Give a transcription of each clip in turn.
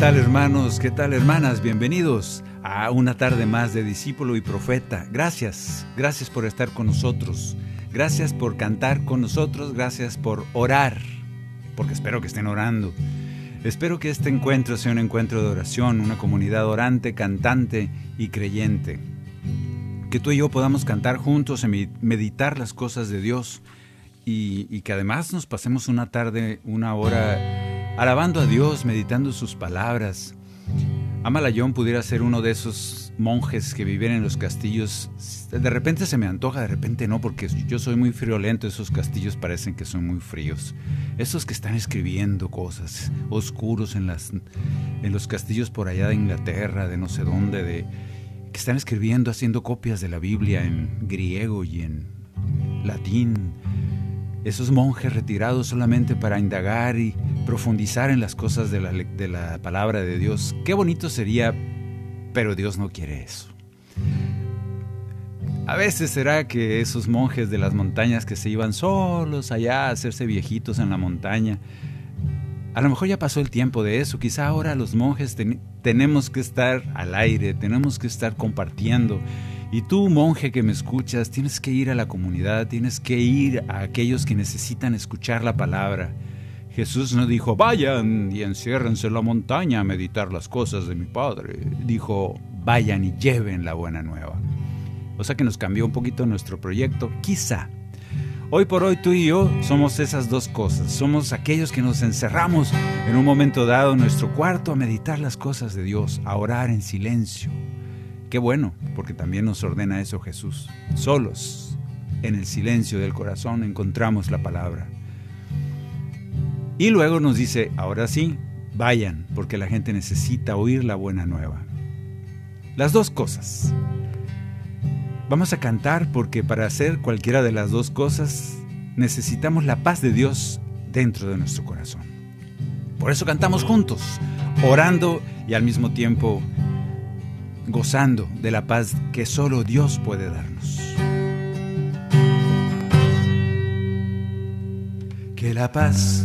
Tal hermanos? ¿Qué tal hermanas? Bienvenidos a una tarde más de Discípulo y Profeta. Gracias, gracias por estar con nosotros. Gracias por cantar con nosotros. Gracias por orar, porque espero que estén orando. Espero que este encuentro sea un encuentro de oración, una comunidad orante, cantante y creyente. Que tú y yo podamos cantar juntos, meditar las cosas de Dios y, y que además nos pasemos una tarde, una hora alabando a Dios, meditando sus palabras. Amalayón pudiera ser uno de esos monjes que viven en los castillos. De repente se me antoja, de repente no, porque yo soy muy friolento. Esos castillos parecen que son muy fríos. Esos que están escribiendo cosas oscuros en, las, en los castillos por allá de Inglaterra, de no sé dónde, de, que están escribiendo, haciendo copias de la Biblia en griego y en latín. Esos monjes retirados solamente para indagar y profundizar en las cosas de la, de la palabra de Dios. Qué bonito sería, pero Dios no quiere eso. A veces será que esos monjes de las montañas que se iban solos allá a hacerse viejitos en la montaña, a lo mejor ya pasó el tiempo de eso. Quizá ahora los monjes ten tenemos que estar al aire, tenemos que estar compartiendo. Y tú, monje que me escuchas, tienes que ir a la comunidad, tienes que ir a aquellos que necesitan escuchar la palabra. Jesús no dijo, vayan y enciérrense en la montaña a meditar las cosas de mi Padre. Dijo, vayan y lleven la buena nueva. O sea que nos cambió un poquito nuestro proyecto, quizá. Hoy por hoy tú y yo somos esas dos cosas. Somos aquellos que nos encerramos en un momento dado en nuestro cuarto a meditar las cosas de Dios, a orar en silencio. Qué bueno, porque también nos ordena eso Jesús. Solos, en el silencio del corazón, encontramos la palabra. Y luego nos dice, ahora sí, vayan, porque la gente necesita oír la buena nueva. Las dos cosas. Vamos a cantar porque para hacer cualquiera de las dos cosas necesitamos la paz de Dios dentro de nuestro corazón. Por eso cantamos juntos, orando y al mismo tiempo gozando de la paz que solo Dios puede darnos. Que la paz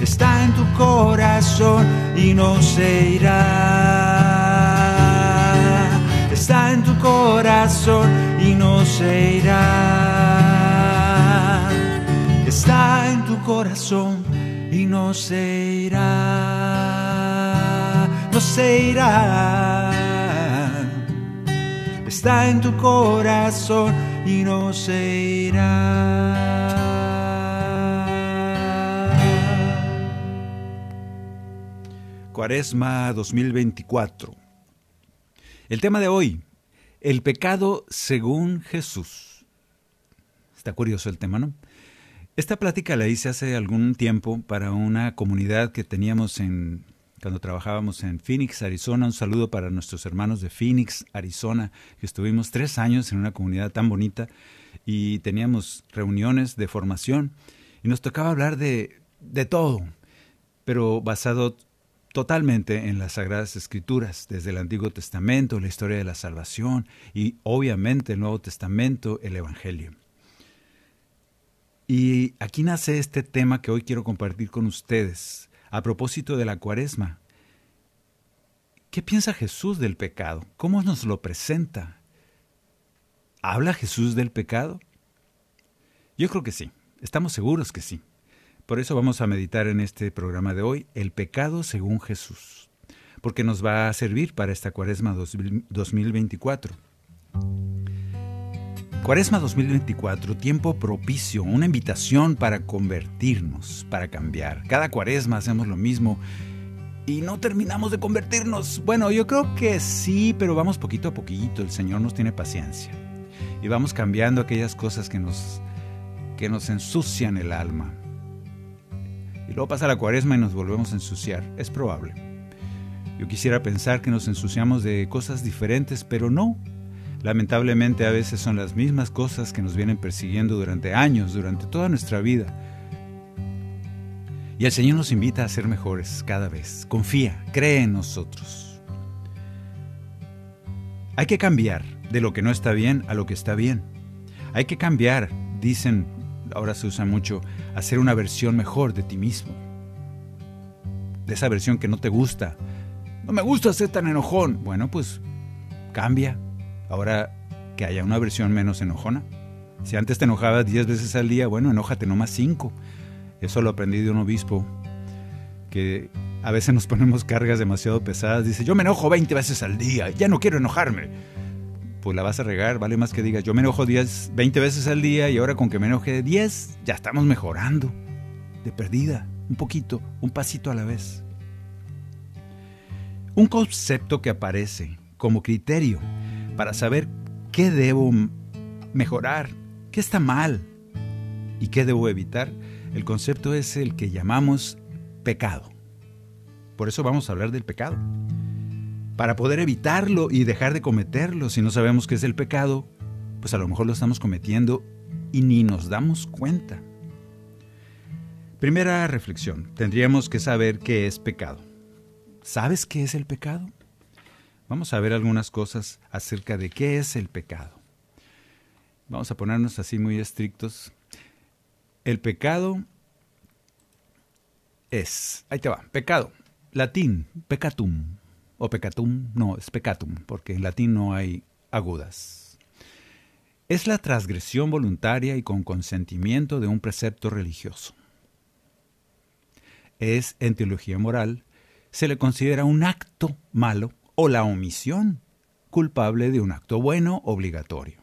está en tu corazón y no se irá. Está en tu corazón y no se irá. Está en tu corazón y no se irá. No se irá. Está en tu corazón y no se irá. Cuaresma 2024. El tema de hoy, el pecado según Jesús. Está curioso el tema, ¿no? Esta plática la hice hace algún tiempo para una comunidad que teníamos en cuando trabajábamos en Phoenix, Arizona. Un saludo para nuestros hermanos de Phoenix, Arizona, que estuvimos tres años en una comunidad tan bonita y teníamos reuniones de formación y nos tocaba hablar de, de todo, pero basado totalmente en las Sagradas Escrituras, desde el Antiguo Testamento, la historia de la salvación y obviamente el Nuevo Testamento, el Evangelio. Y aquí nace este tema que hoy quiero compartir con ustedes a propósito de la cuaresma. ¿Qué piensa Jesús del pecado? ¿Cómo nos lo presenta? ¿Habla Jesús del pecado? Yo creo que sí, estamos seguros que sí. Por eso vamos a meditar en este programa de hoy el pecado según Jesús, porque nos va a servir para esta cuaresma 2024. Cuaresma 2024, tiempo propicio, una invitación para convertirnos, para cambiar. Cada cuaresma hacemos lo mismo y no terminamos de convertirnos. Bueno, yo creo que sí, pero vamos poquito a poquito. El Señor nos tiene paciencia y vamos cambiando aquellas cosas que nos, que nos ensucian el alma. Y luego pasa la cuaresma y nos volvemos a ensuciar. Es probable. Yo quisiera pensar que nos ensuciamos de cosas diferentes, pero no. Lamentablemente a veces son las mismas cosas que nos vienen persiguiendo durante años, durante toda nuestra vida. Y el Señor nos invita a ser mejores cada vez. Confía, cree en nosotros. Hay que cambiar de lo que no está bien a lo que está bien. Hay que cambiar, dicen, ahora se usa mucho, hacer una versión mejor de ti mismo. De esa versión que no te gusta. No me gusta ser tan enojón. Bueno, pues cambia. Ahora que haya una versión menos enojona. Si antes te enojabas 10 veces al día, bueno, enójate nomás 5. Eso lo aprendí de un obispo que a veces nos ponemos cargas demasiado pesadas. Dice, yo me enojo 20 veces al día, ya no quiero enojarme. Pues la vas a regar, vale más que digas, yo me enojo 10, 20 veces al día y ahora con que me enoje 10, ya estamos mejorando. De perdida, un poquito, un pasito a la vez. Un concepto que aparece como criterio para saber qué debo mejorar, qué está mal y qué debo evitar, el concepto es el que llamamos pecado. Por eso vamos a hablar del pecado. Para poder evitarlo y dejar de cometerlo, si no sabemos qué es el pecado, pues a lo mejor lo estamos cometiendo y ni nos damos cuenta. Primera reflexión, tendríamos que saber qué es pecado. ¿Sabes qué es el pecado? Vamos a ver algunas cosas acerca de qué es el pecado. Vamos a ponernos así muy estrictos. El pecado es, ahí te va, pecado, latín, pecatum, o pecatum, no, es pecatum, porque en latín no hay agudas. Es la transgresión voluntaria y con consentimiento de un precepto religioso. Es, en teología moral, se le considera un acto malo o la omisión culpable de un acto bueno obligatorio.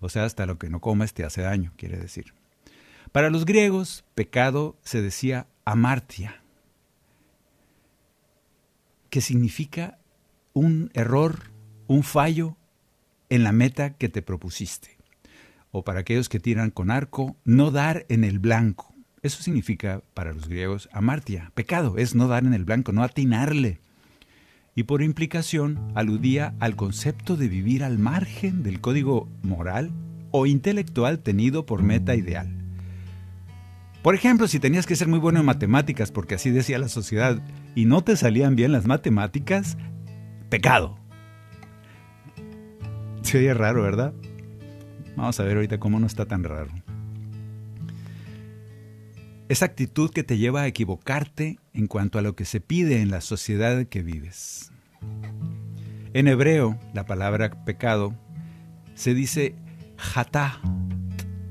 O sea, hasta lo que no comes te hace daño, quiere decir. Para los griegos, pecado se decía amartia, significa un error, un fallo en la meta que te propusiste. O para aquellos que tiran con arco, no dar en el blanco. Eso significa para los griegos amartia. Pecado es no dar en el blanco, no atinarle y por implicación aludía al concepto de vivir al margen del código moral o intelectual tenido por meta ideal. Por ejemplo, si tenías que ser muy bueno en matemáticas, porque así decía la sociedad, y no te salían bien las matemáticas, pecado. Se oye raro, ¿verdad? Vamos a ver ahorita cómo no está tan raro. Esa actitud que te lleva a equivocarte en cuanto a lo que se pide en la sociedad que vives. En hebreo, la palabra pecado se dice hatá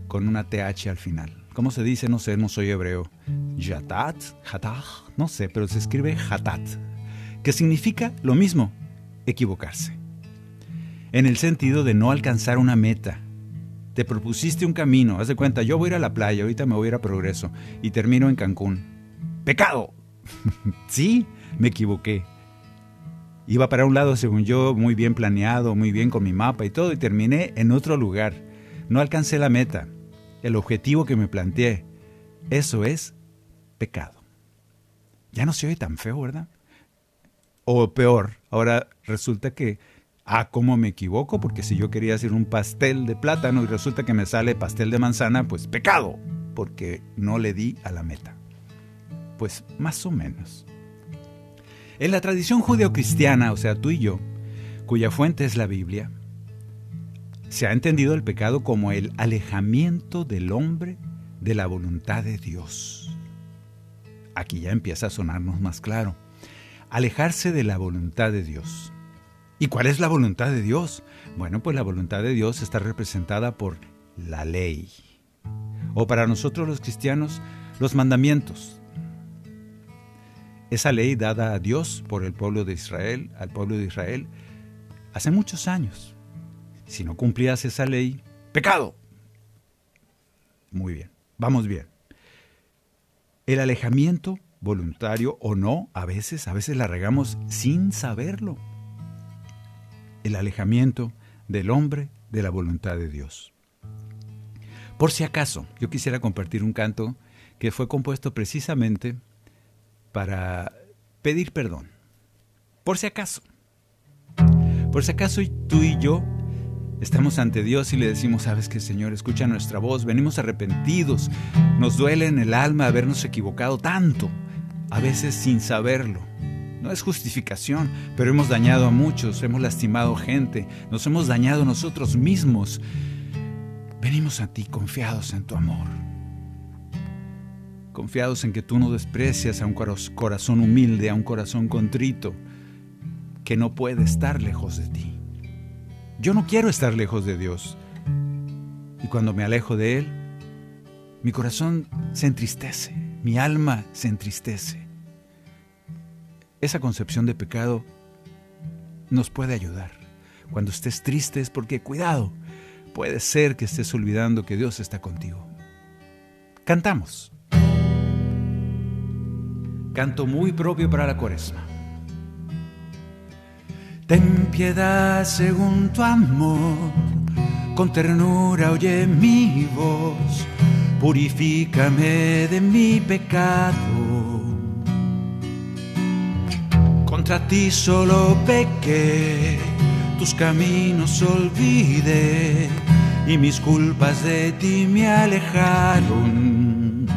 con una th al final. ¿Cómo se dice? No sé, no soy hebreo. Yatat, hatá, no sé, pero se escribe hatat, que significa lo mismo, equivocarse. En el sentido de no alcanzar una meta, te propusiste un camino, haz de cuenta, yo voy a ir a la playa, ahorita me voy a ir a Progreso y termino en Cancún. ¡Pecado! sí, me equivoqué. Iba para un lado, según yo, muy bien planeado, muy bien con mi mapa y todo, y terminé en otro lugar. No alcancé la meta, el objetivo que me planteé. Eso es pecado. Ya no se oye tan feo, ¿verdad? O peor, ahora resulta que, ah, ¿cómo me equivoco? Porque si yo quería hacer un pastel de plátano y resulta que me sale pastel de manzana, pues pecado, porque no le di a la meta. Pues más o menos. En la tradición judeocristiana, o sea, tú y yo, cuya fuente es la Biblia, se ha entendido el pecado como el alejamiento del hombre de la voluntad de Dios. Aquí ya empieza a sonarnos más claro. Alejarse de la voluntad de Dios. ¿Y cuál es la voluntad de Dios? Bueno, pues la voluntad de Dios está representada por la ley. O para nosotros los cristianos, los mandamientos. Esa ley dada a Dios por el pueblo de Israel, al pueblo de Israel, hace muchos años. Si no cumplías esa ley, pecado. Muy bien, vamos bien. El alejamiento, voluntario o no, a veces, a veces la regamos sin saberlo. El alejamiento del hombre de la voluntad de Dios. Por si acaso, yo quisiera compartir un canto que fue compuesto precisamente para pedir perdón. Por si acaso. Por si acaso tú y yo Estamos ante Dios y le decimos, sabes que Señor, escucha nuestra voz, venimos arrepentidos, nos duele en el alma habernos equivocado tanto, a veces sin saberlo. No es justificación, pero hemos dañado a muchos, hemos lastimado gente, nos hemos dañado nosotros mismos. Venimos a ti confiados en tu amor, confiados en que tú no desprecias a un corazón humilde, a un corazón contrito, que no puede estar lejos de ti. Yo no quiero estar lejos de Dios. Y cuando me alejo de Él, mi corazón se entristece, mi alma se entristece. Esa concepción de pecado nos puede ayudar. Cuando estés triste es porque, cuidado, puede ser que estés olvidando que Dios está contigo. Cantamos. Canto muy propio para la cuaresma. Ten piedad según tu amor, con ternura oye mi voz, purifícame de mi pecado. Contra ti solo pequé, tus caminos olvidé. Y mis culpas de ti me alejaron.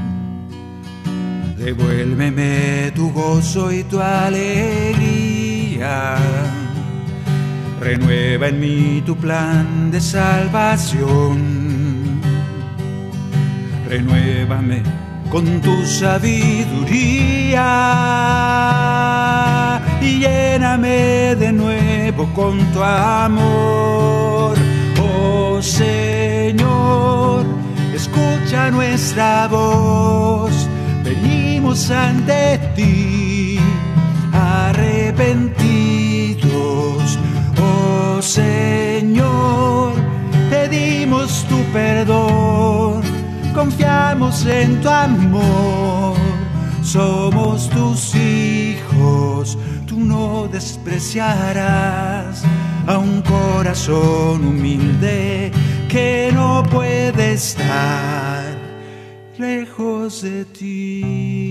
Devuélveme tu gozo y tu alegría renueva en mí tu plan de salvación. Renuévame con tu sabiduría y lléname de nuevo con tu amor. Oh Señor, escucha nuestra voz, venimos ante ti Señor, pedimos tu perdón, confiamos en tu amor, somos tus hijos, tú no despreciarás a un corazón humilde que no puede estar lejos de ti.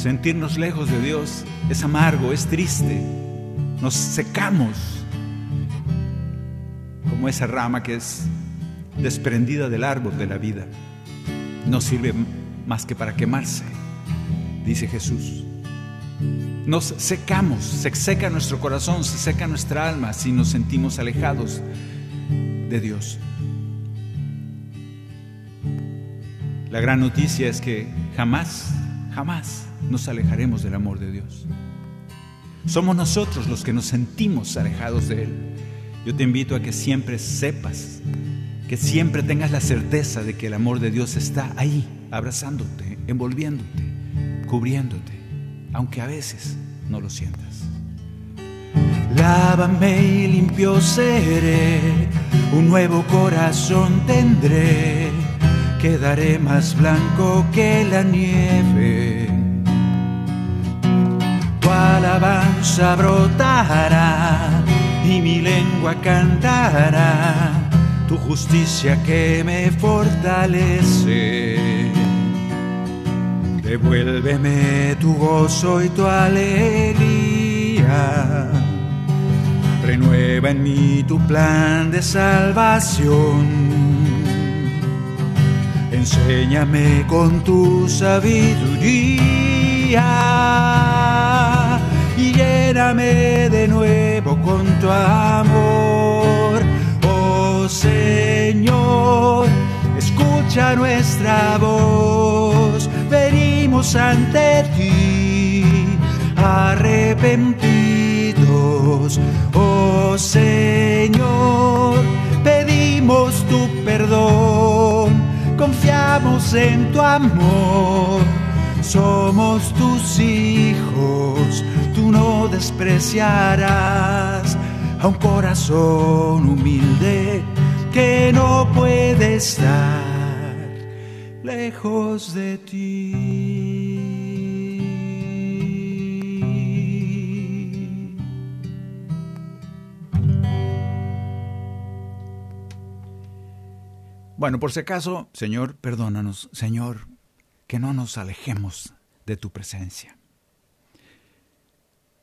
Sentirnos lejos de Dios es amargo, es triste. Nos secamos como esa rama que es desprendida del árbol de la vida. No sirve más que para quemarse, dice Jesús. Nos secamos, se seca nuestro corazón, se seca nuestra alma si nos sentimos alejados de Dios. La gran noticia es que jamás, jamás nos alejaremos del amor de Dios. Somos nosotros los que nos sentimos alejados de Él. Yo te invito a que siempre sepas, que siempre tengas la certeza de que el amor de Dios está ahí, abrazándote, envolviéndote, cubriéndote, aunque a veces no lo sientas. Lávame y limpio seré, un nuevo corazón tendré, quedaré más blanco que la nieve alabanza brotará y mi lengua cantará tu justicia que me fortalece. Devuélveme tu gozo y tu alegría. Renueva en mí tu plan de salvación. Enséñame con tu sabiduría lléname de nuevo con tu amor. Oh Señor, escucha nuestra voz venimos ante ti arrepentidos. Oh Señor, pedimos tu perdón, confiamos en tu amor. Somos tus hijos, no despreciarás a un corazón humilde que no puede estar lejos de ti. Bueno, por si acaso, Señor, perdónanos, Señor, que no nos alejemos de tu presencia.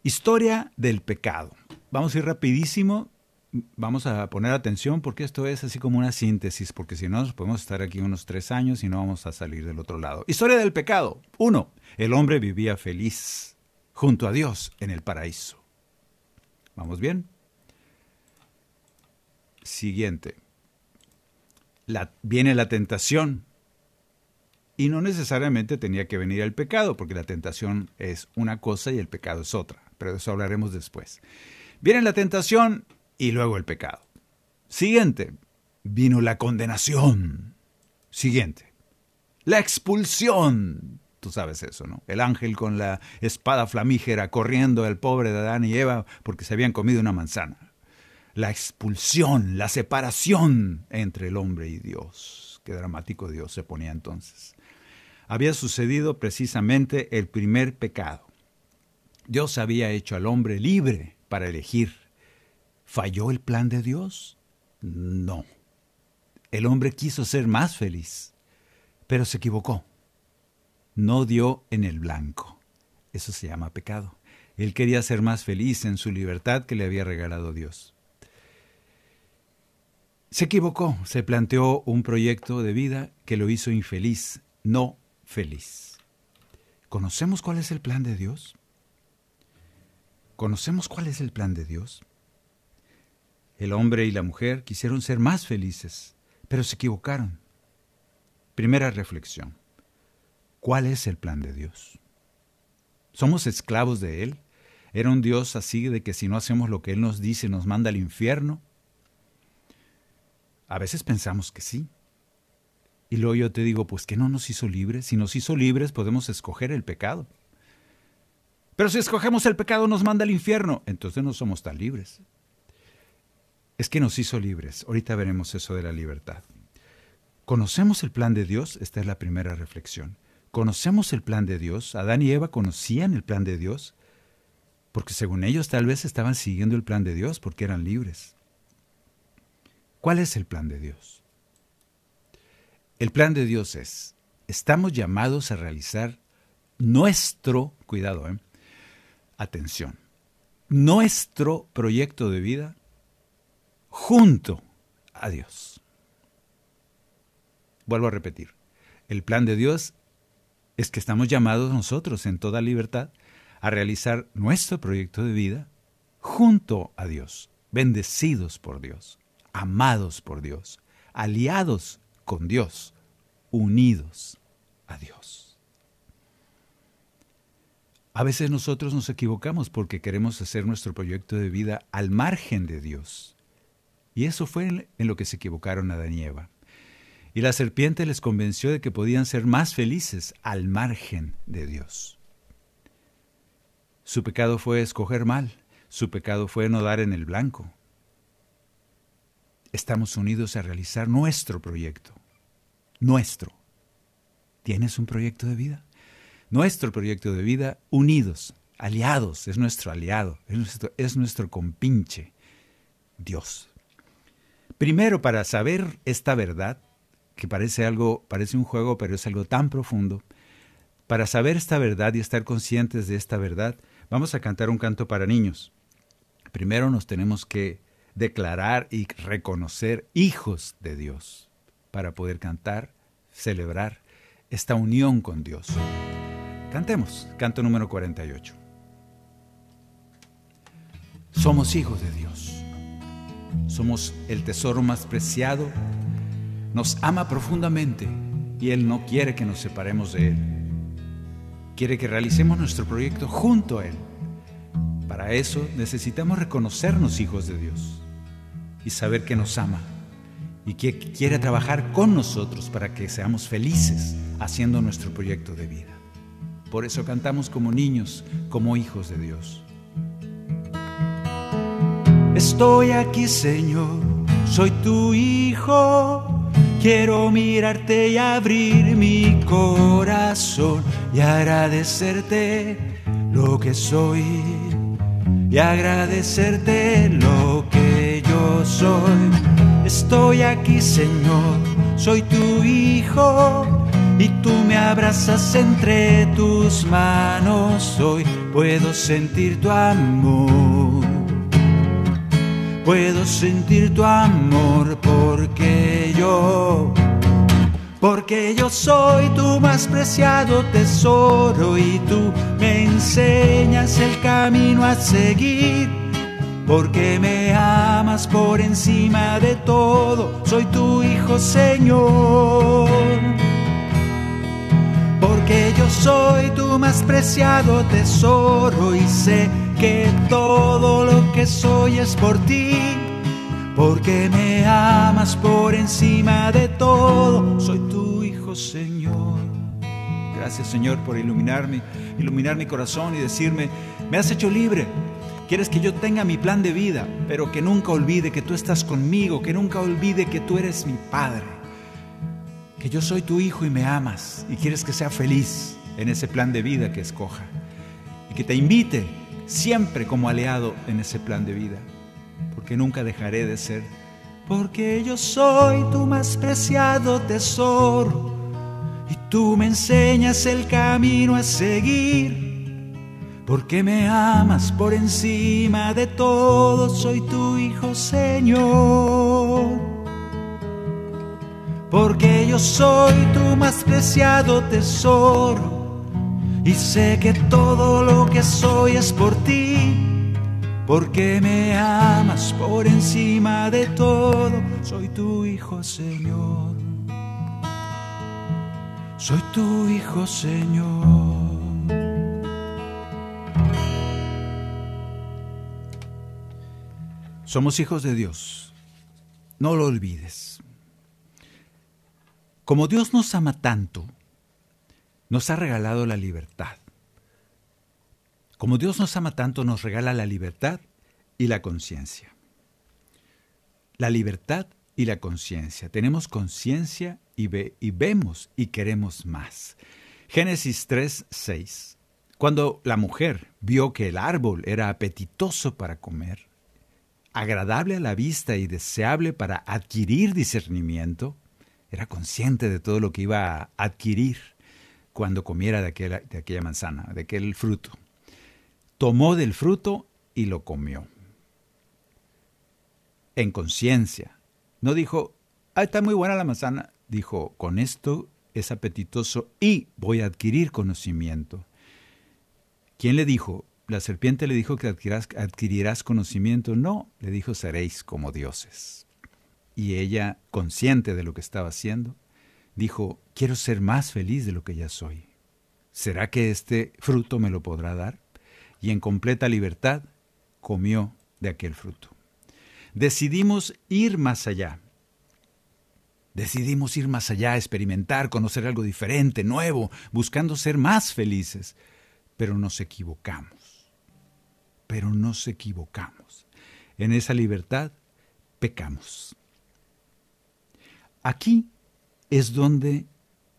Historia del pecado. Vamos a ir rapidísimo vamos a poner atención porque esto es así como una síntesis, porque si no, podemos estar aquí unos tres años y no vamos a salir del otro lado. Historia del pecado. Uno, el hombre vivía feliz junto a Dios en el paraíso. ¿Vamos bien? Siguiente. Viene la tentación. Y no necesariamente tenía que venir el pecado, porque la tentación es una cosa y el pecado es otra. Pero de eso hablaremos después. Viene la tentación y luego el pecado. Siguiente, vino la condenación. Siguiente, la expulsión. Tú sabes eso, ¿no? El ángel con la espada flamígera corriendo al pobre de Adán y Eva porque se habían comido una manzana. La expulsión, la separación entre el hombre y Dios. Qué dramático Dios se ponía entonces. Había sucedido precisamente el primer pecado. Dios había hecho al hombre libre para elegir ¿Falló el plan de Dios? No. El hombre quiso ser más feliz, pero se equivocó. No dio en el blanco. Eso se llama pecado. Él quería ser más feliz en su libertad que le había regalado Dios. Se equivocó, se planteó un proyecto de vida que lo hizo infeliz, no feliz. ¿Conocemos cuál es el plan de Dios? ¿Conocemos cuál es el plan de Dios? El hombre y la mujer quisieron ser más felices, pero se equivocaron. Primera reflexión. ¿Cuál es el plan de Dios? ¿Somos esclavos de Él? ¿Era un Dios así de que si no hacemos lo que Él nos dice nos manda al infierno? A veces pensamos que sí. Y luego yo te digo, pues que no nos hizo libres. Si nos hizo libres podemos escoger el pecado. Pero si escogemos el pecado nos manda al infierno, entonces no somos tan libres es que nos hizo libres. Ahorita veremos eso de la libertad. ¿Conocemos el plan de Dios? Esta es la primera reflexión. ¿Conocemos el plan de Dios? ¿Adán y Eva conocían el plan de Dios? Porque según ellos tal vez estaban siguiendo el plan de Dios porque eran libres. ¿Cuál es el plan de Dios? El plan de Dios es, estamos llamados a realizar nuestro, cuidado, ¿eh? Atención, nuestro proyecto de vida junto a Dios. Vuelvo a repetir, el plan de Dios es que estamos llamados nosotros en toda libertad a realizar nuestro proyecto de vida junto a Dios, bendecidos por Dios, amados por Dios, aliados con Dios, unidos a Dios. A veces nosotros nos equivocamos porque queremos hacer nuestro proyecto de vida al margen de Dios y eso fue en lo que se equivocaron Adán y Eva. Y la serpiente les convenció de que podían ser más felices al margen de Dios. Su pecado fue escoger mal, su pecado fue no dar en el blanco. Estamos unidos a realizar nuestro proyecto, nuestro. ¿Tienes un proyecto de vida? Nuestro proyecto de vida unidos, aliados, es nuestro aliado, es nuestro, es nuestro compinche, Dios. Primero, para saber esta verdad, que parece algo, parece un juego, pero es algo tan profundo, Para saber esta verdad y estar conscientes de esta verdad, vamos a cantar un canto para niños. Primero nos tenemos que declarar y reconocer hijos de Dios para poder cantar, celebrar esta unión con Dios. Cantemos, canto número 48. Somos hijos de Dios. Somos el tesoro más preciado. Nos ama profundamente y Él no quiere que nos separemos de Él. Quiere que realicemos nuestro proyecto junto a Él. Para eso necesitamos reconocernos hijos de Dios y saber que nos ama y que quiere trabajar con nosotros para que seamos felices haciendo nuestro proyecto de vida. Por eso cantamos como niños, como hijos de Dios. Estoy aquí, Señor, soy tu hijo. Quiero mirarte y abrir mi corazón y agradecerte lo que soy y agradecerte lo que yo soy. Estoy aquí, Señor, soy tu hijo y tú me abrazas entre tus manos. Hoy puedo sentir tu amor. Puedo sentir tu amor porque yo, porque yo soy tu más preciado tesoro y tú me enseñas el camino a seguir. Porque me amas por encima de todo, soy tu hijo Señor. Porque yo soy tu más preciado tesoro y sé que todo lo que soy es por ti, porque me amas por encima de todo, soy tu hijo Señor. Gracias Señor por iluminarme, iluminar mi corazón y decirme, me has hecho libre. Quieres que yo tenga mi plan de vida, pero que nunca olvide que tú estás conmigo, que nunca olvide que tú eres mi Padre, que yo soy tu hijo y me amas y quieres que sea feliz en ese plan de vida que escoja y que te invite siempre como aliado en ese plan de vida, porque nunca dejaré de ser. Porque yo soy tu más preciado tesoro y tú me enseñas el camino a seguir. Porque me amas por encima de todo, soy tu hijo Señor. Porque soy tu más preciado tesoro y sé que todo lo que soy es por ti, porque me amas por encima de todo. Soy tu hijo, Señor. Soy tu hijo, Señor. Somos hijos de Dios. No lo olvides. Como Dios nos ama tanto, nos ha regalado la libertad. Como Dios nos ama tanto, nos regala la libertad y la conciencia. La libertad y la conciencia. Tenemos conciencia y, y, vemos y queremos más. Génesis 3, 6. Cuando la mujer vio que el árbol era apetitoso para comer, agradable a la vista y deseable para adquirir discernimiento, era consciente de todo lo que iba a adquirir cuando comiera de aquella, manzana, de aquel fruto. Tomó del fruto y lo comió. En conciencia. No dijo, ah, está muy buena la manzana. Dijo, con esto es apetitoso y voy a adquirir conocimiento. ¿Quién le dijo? La serpiente le dijo que adquirirás conocimiento. No, le dijo, seréis como dioses. Y ella, consciente de lo que estaba haciendo, dijo, quiero ser más feliz de lo que ya soy. ¿Será que este fruto me lo podrá dar? Y en completa libertad comió de aquel fruto. Decidimos ir más allá. Decidimos ir más allá, experimentar, conocer algo diferente, nuevo, buscando ser más felices. Pero nos equivocamos. Pero nos equivocamos. En esa libertad pecamos. Aquí es donde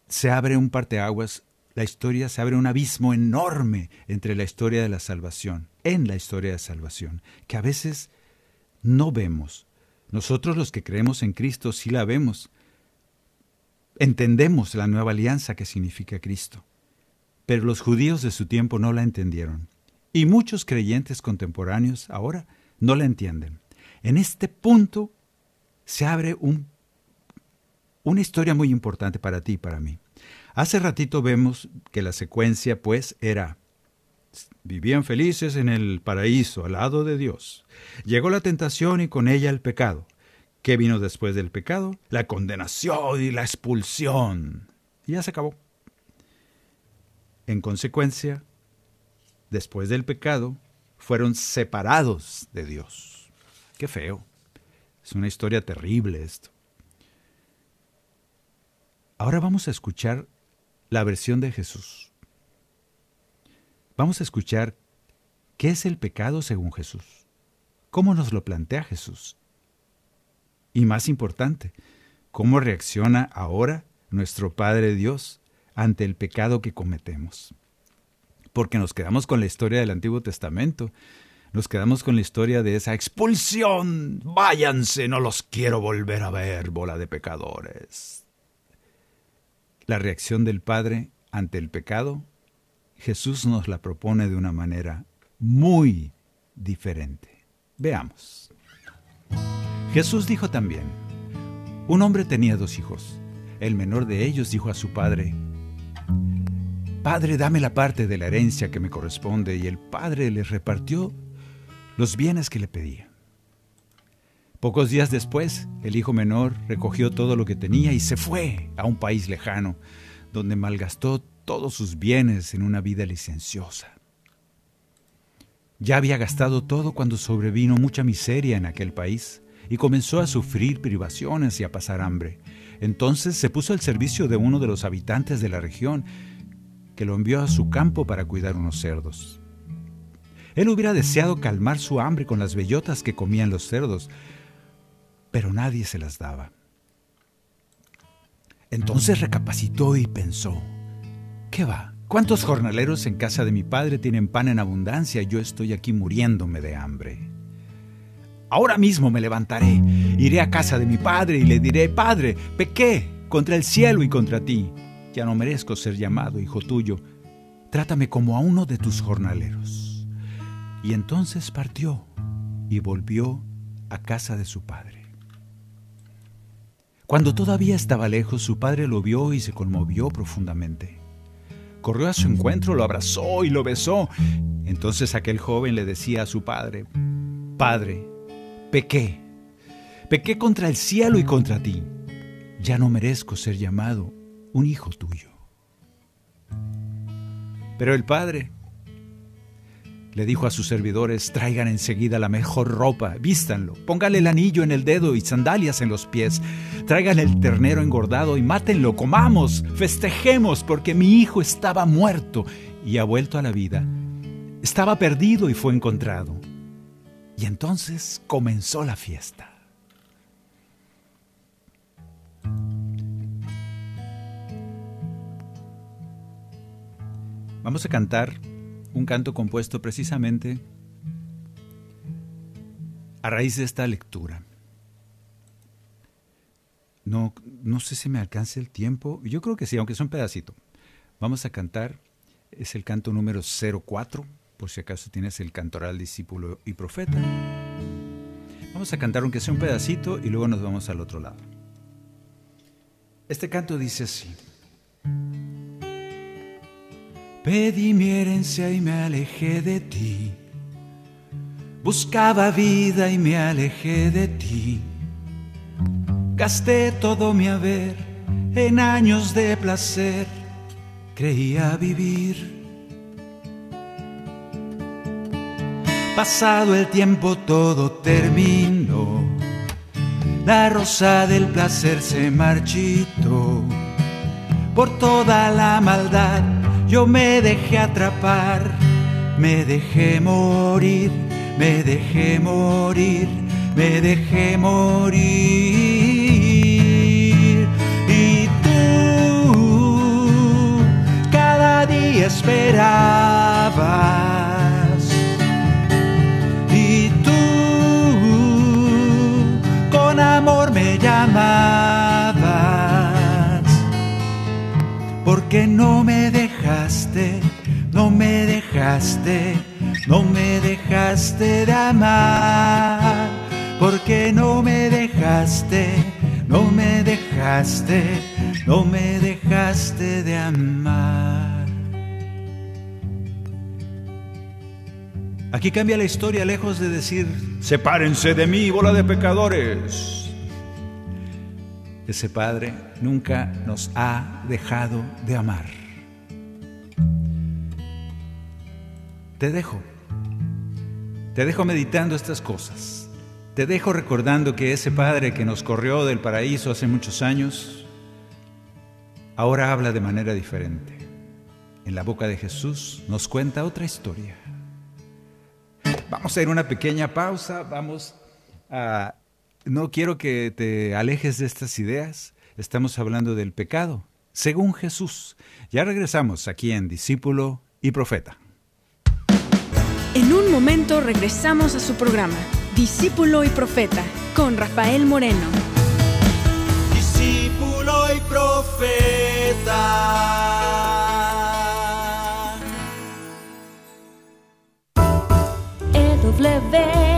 se abre un parteaguas, la historia se abre un abismo enorme entre la historia de la salvación, en la historia de salvación, que a veces no vemos. Nosotros los que creemos en Cristo sí la vemos. Entendemos la nueva alianza que significa Cristo. pero los judíos de su tiempo no la entendieron. Y muchos creyentes contemporáneos ahora no la entienden. En este punto se abre un, una historia muy importante para ti y para mí. Hace ratito vemos que la secuencia pues era vivían felices en el paraíso al lado de Dios. Llegó la tentación y con ella el pecado. ¿Qué vino después del pecado? La condenación y la expulsión. Y ya se acabó. En consecuencia, después del pecado, fueron separados de Dios. Qué feo. Es una historia terrible esto. Ahora vamos a escuchar la versión de Jesús. Vamos a escuchar qué es el pecado según Jesús. ¿Cómo nos lo plantea Jesús? Y más importante, ¿cómo reacciona ahora nuestro Padre Dios ante el pecado que cometemos? Porque nos quedamos con la historia del Antiguo Testamento nos quedamos con la historia de esa expulsión. Váyanse, no los quiero volver a ver, bola de pecadores. La reacción del Padre ante el pecado, Jesús nos la propone de una manera muy diferente. Veamos. Jesús dijo también, un hombre tenía dos hijos. El menor de ellos dijo a su padre, Padre, dame la parte de la herencia que me corresponde, y el padre les repartió los bienes que le pedía. Pocos días después, el hijo menor recogió todo lo que tenía y se fue a un país lejano, donde malgastó todos sus bienes en una vida licenciosa. Ya había gastado todo cuando sobrevino mucha miseria en aquel país y comenzó a sufrir privaciones y a pasar hambre. Entonces se puso al servicio de uno de los habitantes de la región, que lo envió a su campo para cuidar unos cerdos. Él hubiera deseado calmar su hambre con las bellotas que comían los cerdos, pero nadie se las daba. Entonces recapacitó y pensó, ¿qué va? ¿Cuántos jornaleros en casa de mi padre tienen pan en abundancia yo estoy aquí muriéndome de hambre? Ahora mismo me levantaré, iré a casa de mi padre y le diré, Padre, pequé contra el cielo y contra ti. Ya no merezco ser llamado hijo tuyo. Trátame como a uno de tus jornaleros. Y entonces partió y volvió a casa de su padre. Cuando todavía estaba lejos, su padre lo vio y se conmovió profundamente. Corrió a su encuentro, lo abrazó y lo besó. Entonces aquel joven le decía a su padre, Padre, pequé, pequé contra el cielo y contra ti. Ya no merezco ser llamado un hijo tuyo. Pero el padre le dijo a sus servidores, traigan enseguida la mejor ropa, vístanlo, póngale el anillo en el dedo y sandalias en los pies, traigan el ternero engordado y mátenlo, comamos, festejemos, porque mi hijo estaba muerto y ha vuelto a la vida. Estaba perdido y fue encontrado. Y entonces comenzó la fiesta. Vamos a cantar un canto compuesto precisamente a raíz de esta lectura. No, no sé si me alcance el tiempo. Yo creo que sí, aunque es un pedacito. Vamos a cantar, es el canto número 04, por si acaso tienes el cantoral discípulo y profeta. Vamos a cantar aunque sea un pedacito y luego nos vamos al otro lado. Este canto dice así. Pedí mi herencia y me alejé de ti. Buscaba vida y me alejé de ti. Gasté todo mi haber en años de placer. Creía vivir. Pasado el tiempo todo terminó. La rosa del placer se marchitó por toda la maldad yo me dejé atrapar, me dejé morir, me dejé morir, me dejé morir. Y tú cada día esperabas. Y tú con amor me llamabas. Porque no me dejaste dejaste, no me dejaste de amar, porque no me dejaste, no me dejaste, no me dejaste de amar. Aquí cambia la historia, lejos de decir, sepárense de mí, bola de pecadores. Ese Padre nunca nos ha dejado de amar. Te dejo, te dejo meditando estas cosas. Te dejo recordando que ese Padre que nos corrió del paraíso hace muchos años, ahora habla de manera diferente. En la boca de Jesús nos cuenta otra historia. Vamos a ir a una pequeña pausa, vamos a... No quiero que te alejes de estas ideas, estamos hablando del pecado, según Jesús. Ya regresamos aquí en Discípulo y Profeta. En un momento regresamos a su programa, Discípulo y Profeta, con Rafael Moreno. Discípulo y Profeta. WTN,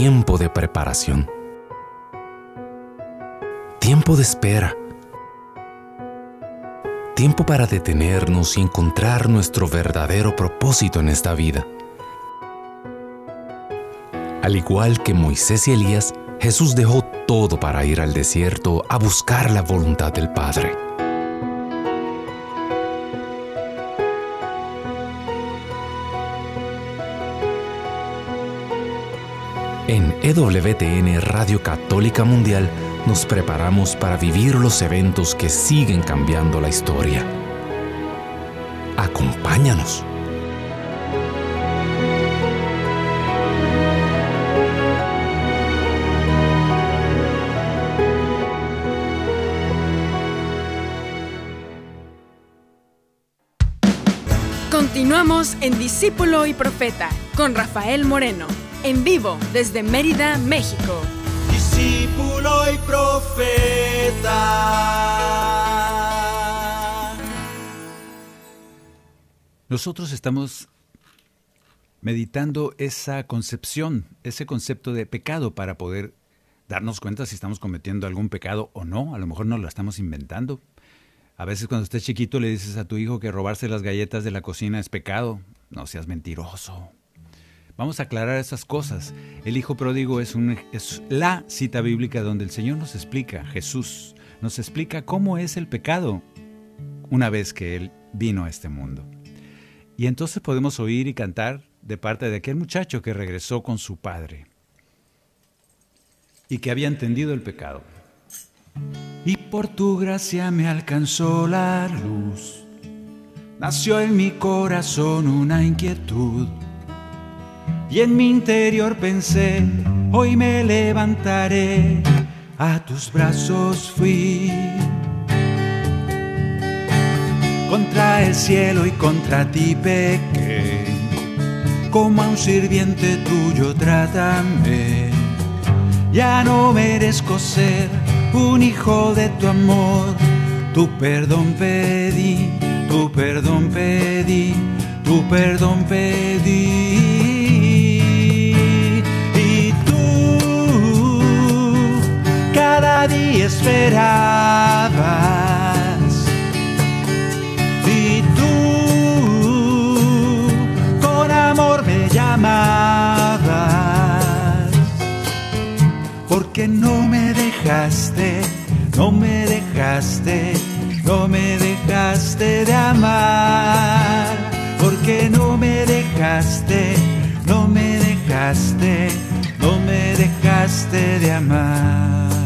Tiempo de preparación. Tiempo de espera. Tiempo para detenernos y encontrar nuestro verdadero propósito en esta vida. Al igual que Moisés y Elías, Jesús dejó todo para ir al desierto a buscar la voluntad del Padre. En EWTN Radio Católica Mundial nos preparamos para vivir los eventos que siguen cambiando la historia. Acompáñanos. Continuamos en Discípulo y Profeta con Rafael Moreno, en vivo desde Mérida, México. Discípulo y Profeta. Nosotros estamos meditando esa concepción, ese concepto de pecado para poder darnos cuenta si estamos cometiendo algún pecado o no. A lo mejor no lo estamos inventando. A veces cuando estés chiquito le dices a tu hijo que robarse las galletas de la cocina es pecado. No seas mentiroso. Vamos a aclarar esas cosas. El hijo pródigo es, es la cita bíblica donde el Señor nos explica, Jesús nos explica cómo es el pecado una vez que Él vino a este mundo. Y entonces podemos oír y cantar de parte de aquel muchacho que regresó con su padre y que había entendido el pecado. Y por tu gracia me alcanzó la luz. nació en mi corazón una inquietud. Y en mi interior pensé, hoy me levantaré, a tus brazos fui. Contra el cielo y contra ti pequé, como a un sirviente tuyo trátame. Ya no merezco ser un hijo de tu amor, tu perdón pedí, tu perdón pedí, tu perdón pedí. Día esperabas. Y tú con amor me llamabas. Porque no me dejaste, no me dejaste, no me dejaste de amar. Porque no me dejaste, no me dejaste, no me dejaste de amar.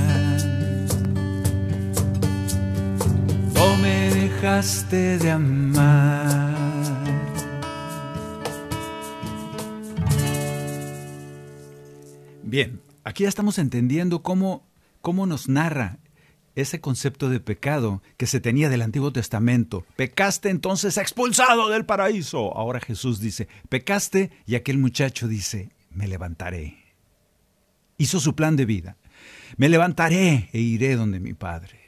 Dejaste de amar. Bien, aquí ya estamos entendiendo cómo, cómo nos narra ese concepto de pecado que se tenía del Antiguo Testamento. Pecaste entonces expulsado del paraíso. Ahora Jesús dice, pecaste y aquel muchacho dice, me levantaré. Hizo su plan de vida. Me levantaré e iré donde mi Padre.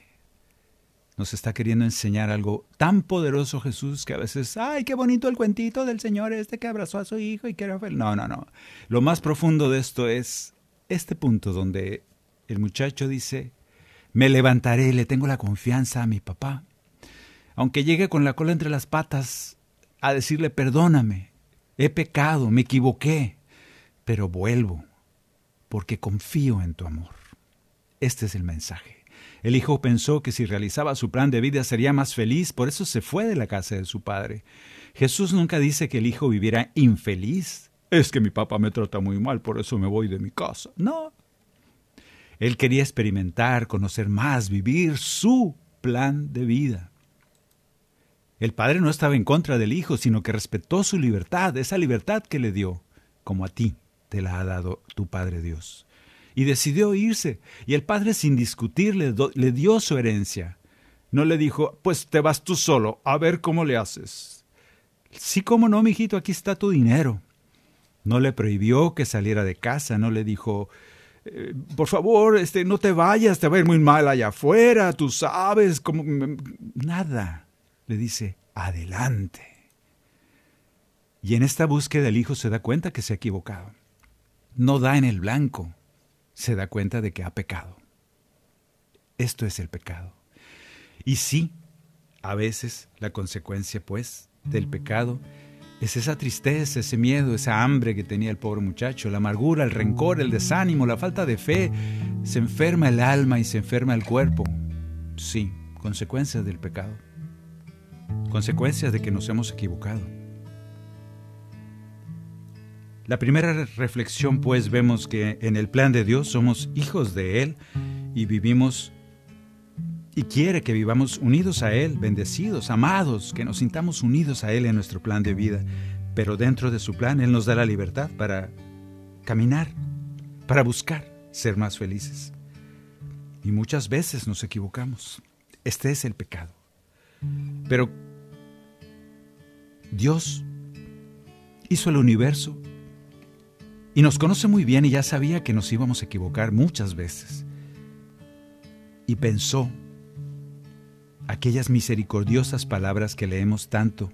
Nos está queriendo enseñar algo tan poderoso Jesús que a veces, ay, qué bonito el cuentito del Señor este que abrazó a su hijo y que era feliz. No, no, no. Lo más profundo de esto es este punto donde el muchacho dice, me levantaré, le tengo la confianza a mi papá. Aunque llegue con la cola entre las patas a decirle, perdóname, he pecado, me equivoqué, pero vuelvo, porque confío en tu amor. Este es el mensaje. El hijo pensó que si realizaba su plan de vida sería más feliz, por eso se fue de la casa de su padre. Jesús nunca dice que el hijo viviera infeliz. Es que mi papá me trata muy mal, por eso me voy de mi casa. No. Él quería experimentar, conocer más, vivir su plan de vida. El padre no estaba en contra del hijo, sino que respetó su libertad, esa libertad que le dio, como a ti te la ha dado tu Padre Dios y decidió irse. Y el padre, sin discutir, le, dio su herencia. No le dijo, pues te vas tú solo, a ver cómo le haces. Sí, cómo no, mijito, aquí está tu dinero. No le prohibió que saliera de casa, no le dijo, eh, por favor, este, no te vayas, te va a ir muy mal allá afuera, tú sabes, cómo... Nada. Le dice, adelante. Y en esta búsqueda el hijo se da cuenta que se ha equivocado. No da en el blanco se da cuenta de que ha pecado. Esto es el pecado. Y sí, a veces la consecuencia, pues, del pecado es esa tristeza, ese miedo, esa hambre que tenía el pobre muchacho, la amargura, el rencor, el desánimo, la falta de fe. Se enferma el alma y se enferma el cuerpo. Sí, consecuencias del pecado. Consecuencias de que nos hemos equivocado. La primera reflexión pues vemos que en el plan de Dios somos hijos de Él y vivimos y quiere que vivamos unidos a Él, bendecidos, amados, que nos sintamos unidos a Él en nuestro plan de vida. Pero dentro de su plan Él nos da la libertad para caminar, para buscar ser más felices. Y muchas veces nos equivocamos. Este es el pecado. Pero Dios hizo el universo y nos conoce muy bien y ya sabía que nos íbamos a equivocar muchas veces. Y pensó aquellas misericordiosas palabras que leemos tanto,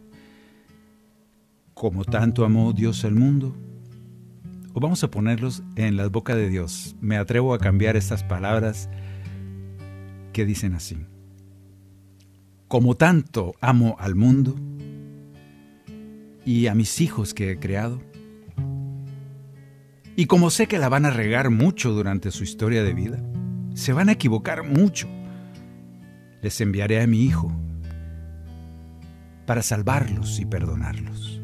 como tanto amó Dios al mundo. O vamos a ponerlos en la boca de Dios. Me atrevo a cambiar estas palabras que dicen así. Como tanto amo al mundo y a mis hijos que he creado, y como sé que la van a regar mucho durante su historia de vida, se van a equivocar mucho, les enviaré a mi Hijo para salvarlos y perdonarlos.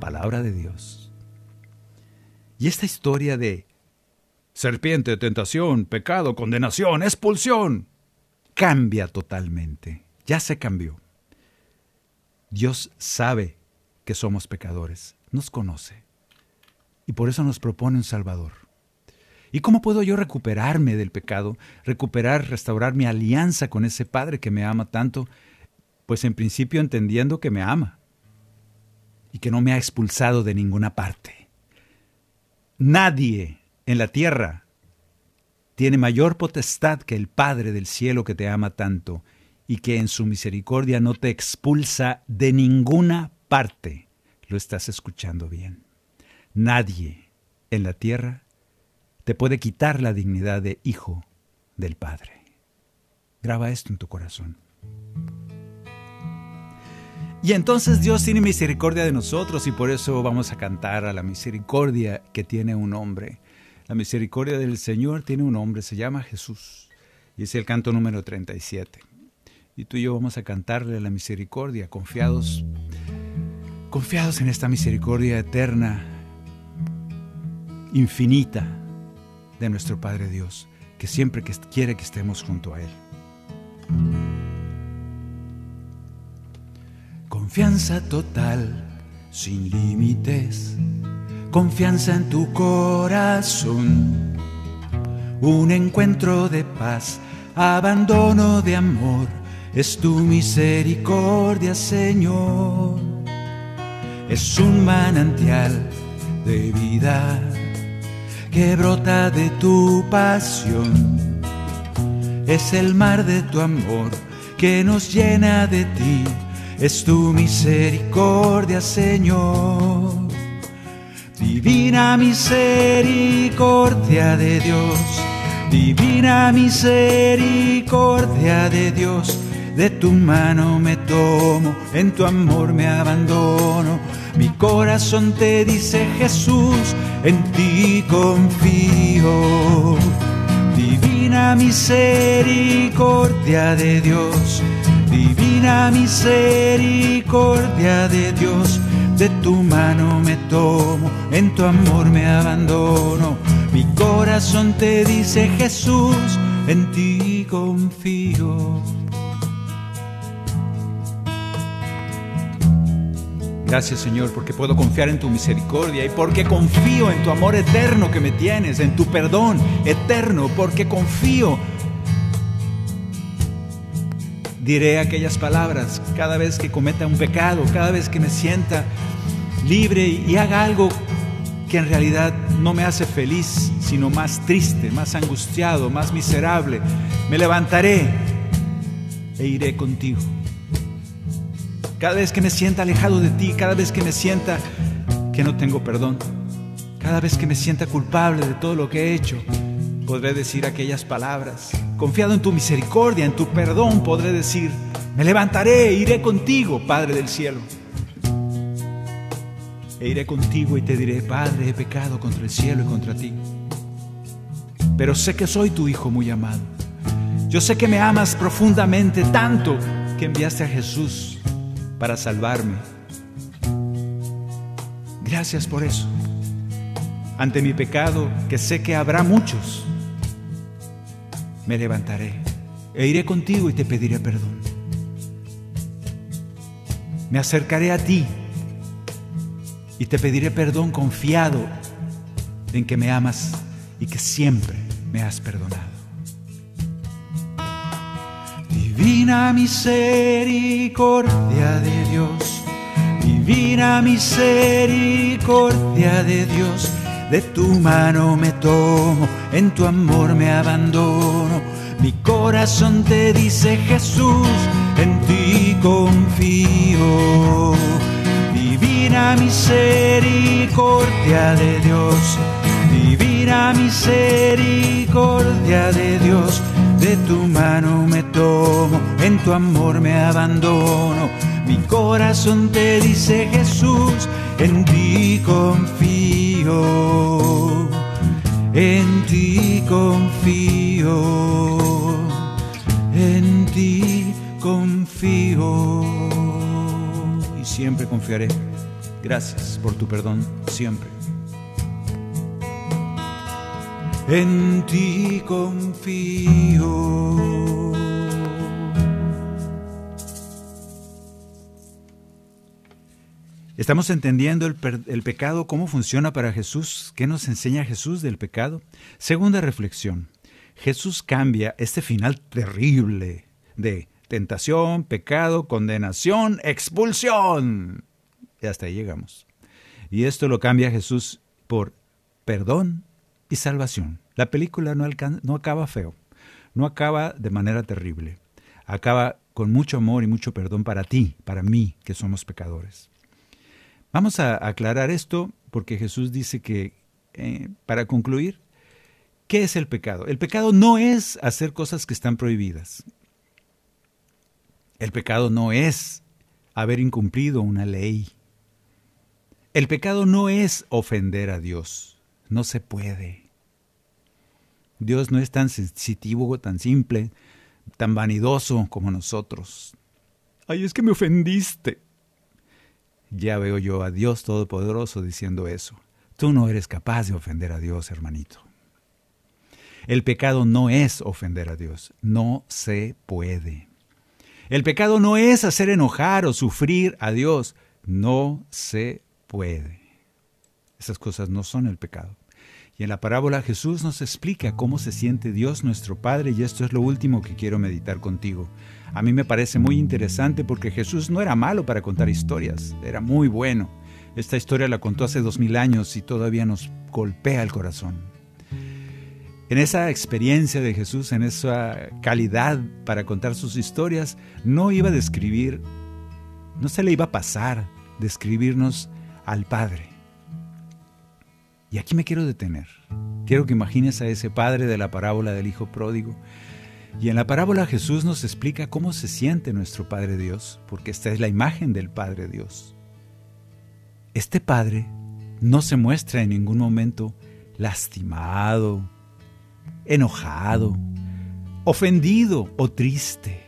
Palabra de Dios. Y esta historia de serpiente, tentación, pecado, condenación, expulsión, cambia totalmente. Ya se cambió. Dios sabe que somos pecadores, nos conoce y por eso nos propone un Salvador. ¿Y cómo puedo yo recuperarme del pecado, recuperar, restaurar mi alianza con ese Padre que me ama tanto? Pues en principio entendiendo que me ama y que no me ha expulsado de ninguna parte. Nadie en la tierra tiene mayor potestad que el Padre del cielo que te ama tanto y que en su misericordia no te expulsa de ninguna parte. Lo estás escuchando bien. Nadie en la tierra te puede quitar la dignidad de hijo del Padre. Graba esto en tu corazón. Y entonces Dios tiene misericordia de nosotros y por eso vamos a cantar a la misericordia que tiene un hombre. La misericordia del Señor tiene un hombre, se llama Jesús. Y es el canto número 37. Y tú y yo vamos a cantarle a la misericordia, confiados, confiados en esta misericordia eterna, infinita de nuestro Padre Dios, que siempre quiere que estemos junto a Él. Confianza total, sin límites, confianza en tu corazón, un encuentro de paz, abandono de amor, es tu misericordia, Señor. Es un manantial de vida que brota de tu pasión. Es el mar de tu amor que nos llena de ti. Es tu misericordia, Señor. Divina misericordia de Dios. Divina misericordia de Dios. De tu mano me tomo, en tu amor me abandono. Mi corazón te dice Jesús, en ti confío. Divina misericordia de Dios, divina misericordia de Dios. De tu mano me tomo, en tu amor me abandono. Mi corazón te dice Jesús, en ti confío. Gracias Señor porque puedo confiar en tu misericordia y porque confío en tu amor eterno que me tienes, en tu perdón eterno, porque confío. Diré aquellas palabras cada vez que cometa un pecado, cada vez que me sienta libre y haga algo que en realidad no me hace feliz, sino más triste, más angustiado, más miserable. Me levantaré e iré contigo cada vez que me sienta alejado de ti, cada vez que me sienta que no tengo perdón, cada vez que me sienta culpable de todo lo que he hecho, podré decir aquellas palabras. Confiado en tu misericordia, en tu perdón, podré decir, me levantaré, iré contigo, Padre del cielo. E iré contigo y te diré, Padre, he pecado contra el cielo y contra ti. Pero sé que soy tu Hijo muy amado. Yo sé que me amas profundamente tanto que enviaste a Jesús para salvarme. Gracias por eso. Ante mi pecado, que sé que habrá muchos, me levantaré e iré contigo y te pediré perdón. Me acercaré a ti y te pediré perdón confiado en que me amas y que siempre me has perdonado. Divina misericordia de Dios, divina misericordia de Dios, de tu mano me tomo, en tu amor me abandono. Mi corazón te dice Jesús, en ti confío. Divina misericordia de Dios, divina misericordia de Dios de tu mano me tomo, en tu amor me abandono. Mi corazón te dice Jesús, en ti confío, en ti confío, en ti confío. Y siempre confiaré. Gracias por tu perdón, siempre en ti confío. ¿Estamos entendiendo el, pecado, cómo funciona para Jesús? ¿Qué nos enseña Jesús del pecado? Segunda reflexión. Jesús cambia este final terrible de tentación, pecado, condenación, expulsión. Y hasta ahí llegamos. Y esto lo cambia Jesús por perdón y salvación. La película no, no acaba feo, no acaba de manera terrible, acaba con mucho amor y mucho perdón para ti, para mí, que somos pecadores. Vamos a aclarar esto porque Jesús dice que, eh, para concluir, ¿qué es el pecado? El pecado no es hacer cosas que están prohibidas. El pecado no es haber incumplido una ley. El pecado no es ofender a Dios. No se puede. Dios no es tan sensitivo, tan simple, tan vanidoso como nosotros. Ay, es que me ofendiste. Ya veo yo a Dios Todopoderoso diciendo eso. Tú no eres capaz de ofender a Dios, hermanito. El pecado no es ofender a Dios, no se puede. El pecado no es hacer enojar o sufrir a Dios, no se puede. Esas cosas no son el pecado. Y en la parábola Jesús nos explica cómo se siente Dios nuestro Padre y esto es lo último que quiero meditar contigo. A mí me parece muy interesante porque Jesús no era malo para contar historias, era muy bueno. Esta historia la contó hace dos mil años y todavía nos golpea el corazón. En esa experiencia de Jesús, en esa calidad para contar sus historias, no iba a describir, no se le iba a pasar describirnos al Padre. Y aquí me quiero detener. Quiero que imagines a ese padre de la parábola del Hijo Pródigo. Y en la parábola Jesús nos explica cómo se siente nuestro Padre Dios, porque esta es la imagen del Padre Dios. Este Padre no se muestra en ningún momento lastimado, enojado, ofendido o triste.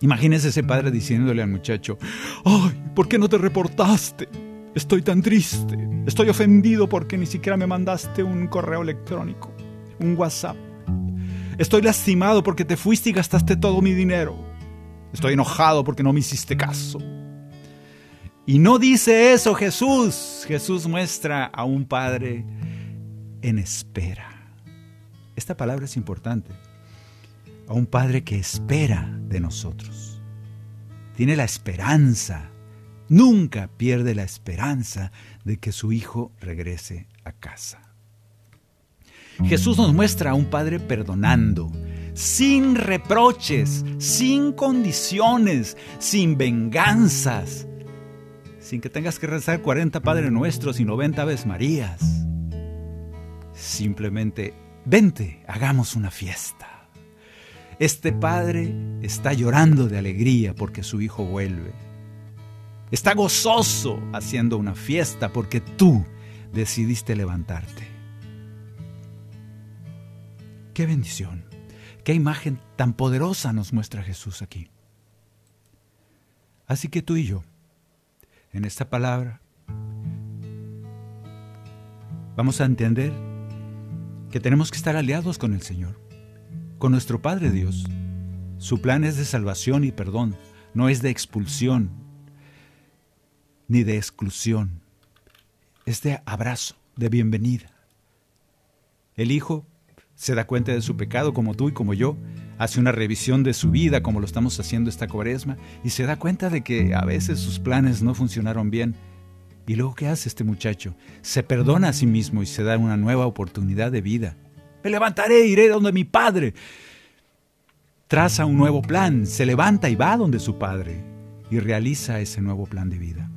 Imagínese ese padre diciéndole al muchacho, ¡ay! ¿Por qué no te reportaste? Estoy tan triste. Estoy ofendido porque ni siquiera me mandaste un correo electrónico, un WhatsApp. Estoy lastimado porque te fuiste y gastaste todo mi dinero. Estoy enojado porque no me hiciste caso. Y no dice eso Jesús. Jesús muestra a un padre en espera. Esta palabra es importante. A un padre que espera de nosotros. Tiene la esperanza nunca pierde la esperanza de que su hijo regrese a casa. Jesús nos muestra a un Padre perdonando, sin reproches, sin condiciones, sin venganzas, sin que tengas que rezar 40 Padres Nuestros y 90 Aves Marías. Simplemente, vente, hagamos una fiesta. Este Padre está llorando de alegría porque su hijo vuelve está gozoso haciendo una fiesta porque tú decidiste levantarte. Qué bendición, qué imagen tan poderosa nos muestra Jesús aquí. Así que tú y yo, en esta palabra, vamos a entender que tenemos que estar aliados con el Señor, con nuestro Padre Dios. Su plan es de salvación y perdón, no es de expulsión, ni de exclusión. Es de abrazo, de bienvenida. El Hijo se da cuenta de su pecado como tú y como yo, hace una revisión de su vida como lo estamos haciendo esta cuaresma y se da cuenta de que a veces sus planes no funcionaron bien. Y luego, ¿qué hace este muchacho? Se perdona a sí mismo y se da una nueva oportunidad de vida. Me levantaré, iré donde mi padre. Traza un nuevo plan, se levanta y va donde su padre y realiza ese nuevo plan de vida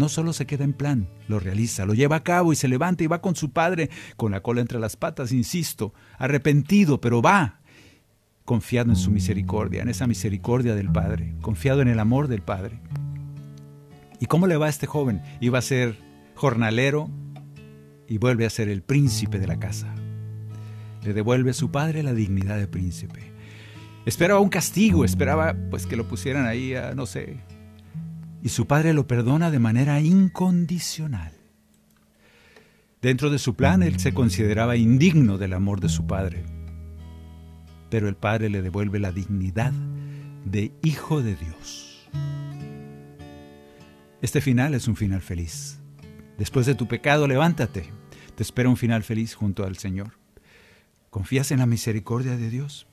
no solo se queda en plan, lo realiza, lo lleva a cabo y se levanta y va con su padre con la cola entre las patas, insisto, arrepentido, pero va, confiado en su misericordia, en esa misericordia del Padre, confiado en el amor del Padre. ¿Y cómo le va a este joven? Iba a ser jornalero y vuelve a ser el príncipe de la casa. Le devuelve a su padre la dignidad de príncipe. Esperaba un castigo, esperaba pues que lo pusieran ahí a, no sé, y su padre lo perdona de manera incondicional. Dentro de su plan, él se consideraba indigno del amor de su padre, pero el padre le devuelve la dignidad de hijo de Dios. Este final es un final feliz. Después de tu pecado, levántate. Te espera un final feliz junto al Señor. ¿Confías en la misericordia de Dios?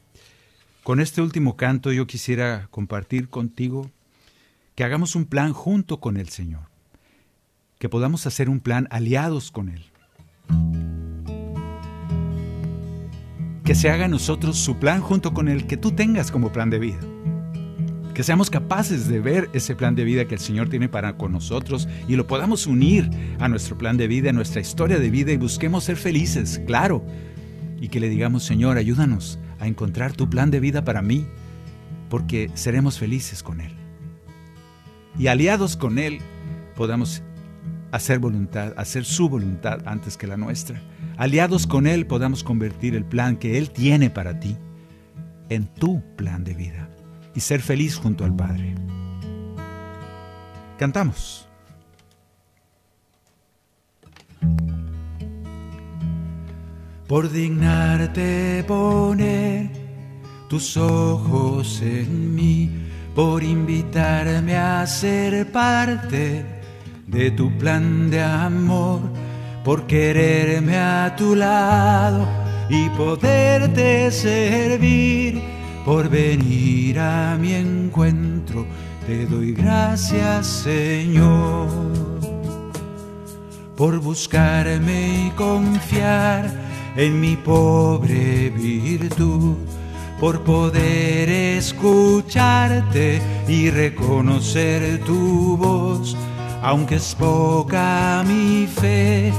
Con este último canto yo quisiera compartir contigo que hagamos un plan junto con el Señor, que podamos hacer un plan aliados con Él. Que se haga nosotros su plan junto con el que tú tengas como plan de vida. Que seamos capaces de ver ese plan de vida que el Señor tiene para con nosotros y lo podamos unir a nuestro plan de vida, a nuestra historia de vida y busquemos ser felices, claro, y que le digamos, Señor, ayúdanos a encontrar tu plan de vida para mí, porque seremos felices con Él. Y aliados con Él, podamos hacer voluntad, hacer su voluntad antes que la nuestra. Aliados con Él, podamos convertir el plan que Él tiene para ti en tu plan de vida y ser feliz junto al Padre. Cantamos. por dignarte poner tus ojos en mí, por invitarme a ser parte de tu plan de amor, por quererme a tu lado y poderte servir, por venir a mi encuentro, te doy gracias Señor, por buscarme y confiar en mi pobre virtud, por poder escucharte y reconocer tu voz, aunque es poca mi fe,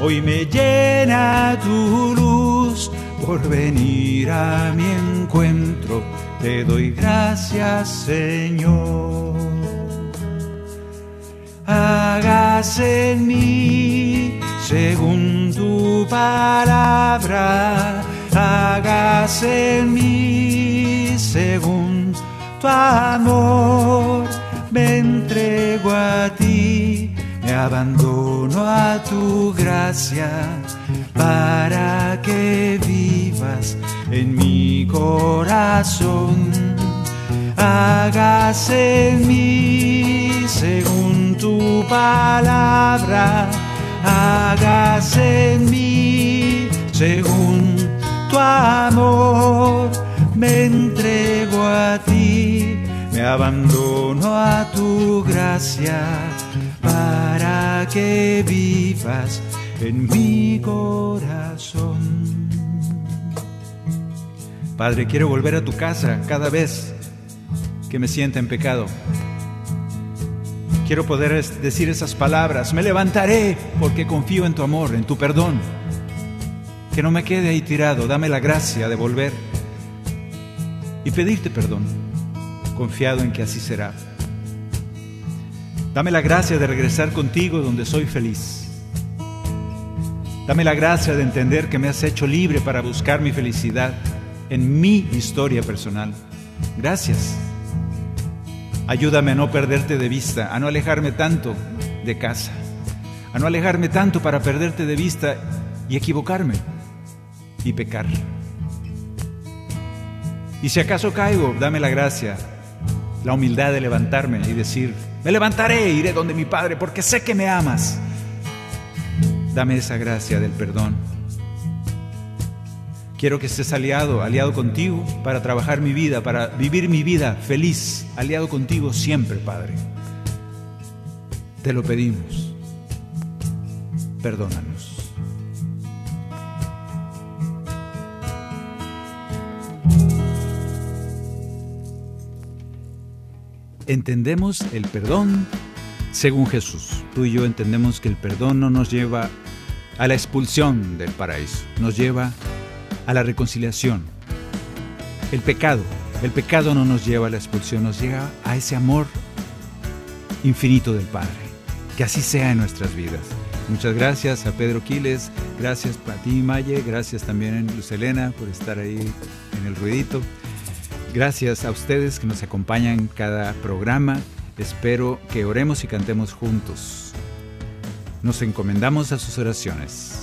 hoy me llena tu luz por venir a mi encuentro, te doy gracias Señor. Hágase en mí según tu palabra, hágase en mí según tu amor, me entrego a ti, me abandono a tu gracia, para que vivas en mi corazón, hágase en mí según tu palabra hágase en mí según amor. Me entrego a ti, me abandono a tu gracia para que vivas en mi corazón. Padre, quiero volver a tu casa cada vez que me sienta en pecado quiero poder decir esas palabras. Me levantaré porque confío en tu amor, en tu perdón. Que no me quede ahí tirado. Dame la gracia de volver y pedirte perdón, confiado en que así será. Dame la gracia de regresar contigo donde soy feliz. Dame la gracia de entender que me has hecho libre para buscar mi felicidad en mi historia personal. Gracias Ayúdame a no perderte de vista, a no alejarme tanto de casa, a no alejarme tanto para perderte de vista y equivocarme y pecar. Y si acaso caigo, dame la gracia, la humildad de levantarme y decir, me levantaré, iré donde mi Padre, porque sé que me amas. Dame esa gracia del perdón Quiero que estés aliado, aliado contigo para trabajar mi vida, para vivir mi vida feliz, aliado contigo siempre, Padre. Te lo pedimos. Perdónanos. Entendemos el perdón según Jesús. Tú y yo entendemos que el perdón no nos lleva a la expulsión del paraíso, nos lleva a la reconciliación. El pecado, el pecado no nos lleva a la expulsión, nos llega a ese amor infinito del Padre. Que así sea en nuestras vidas. Muchas gracias a Pedro Quiles, gracias a ti Maye, gracias también a Luz Elena por estar ahí en el ruidito. Gracias a ustedes que nos acompañan cada programa. Espero que oremos y cantemos juntos. Nos encomendamos a sus oraciones.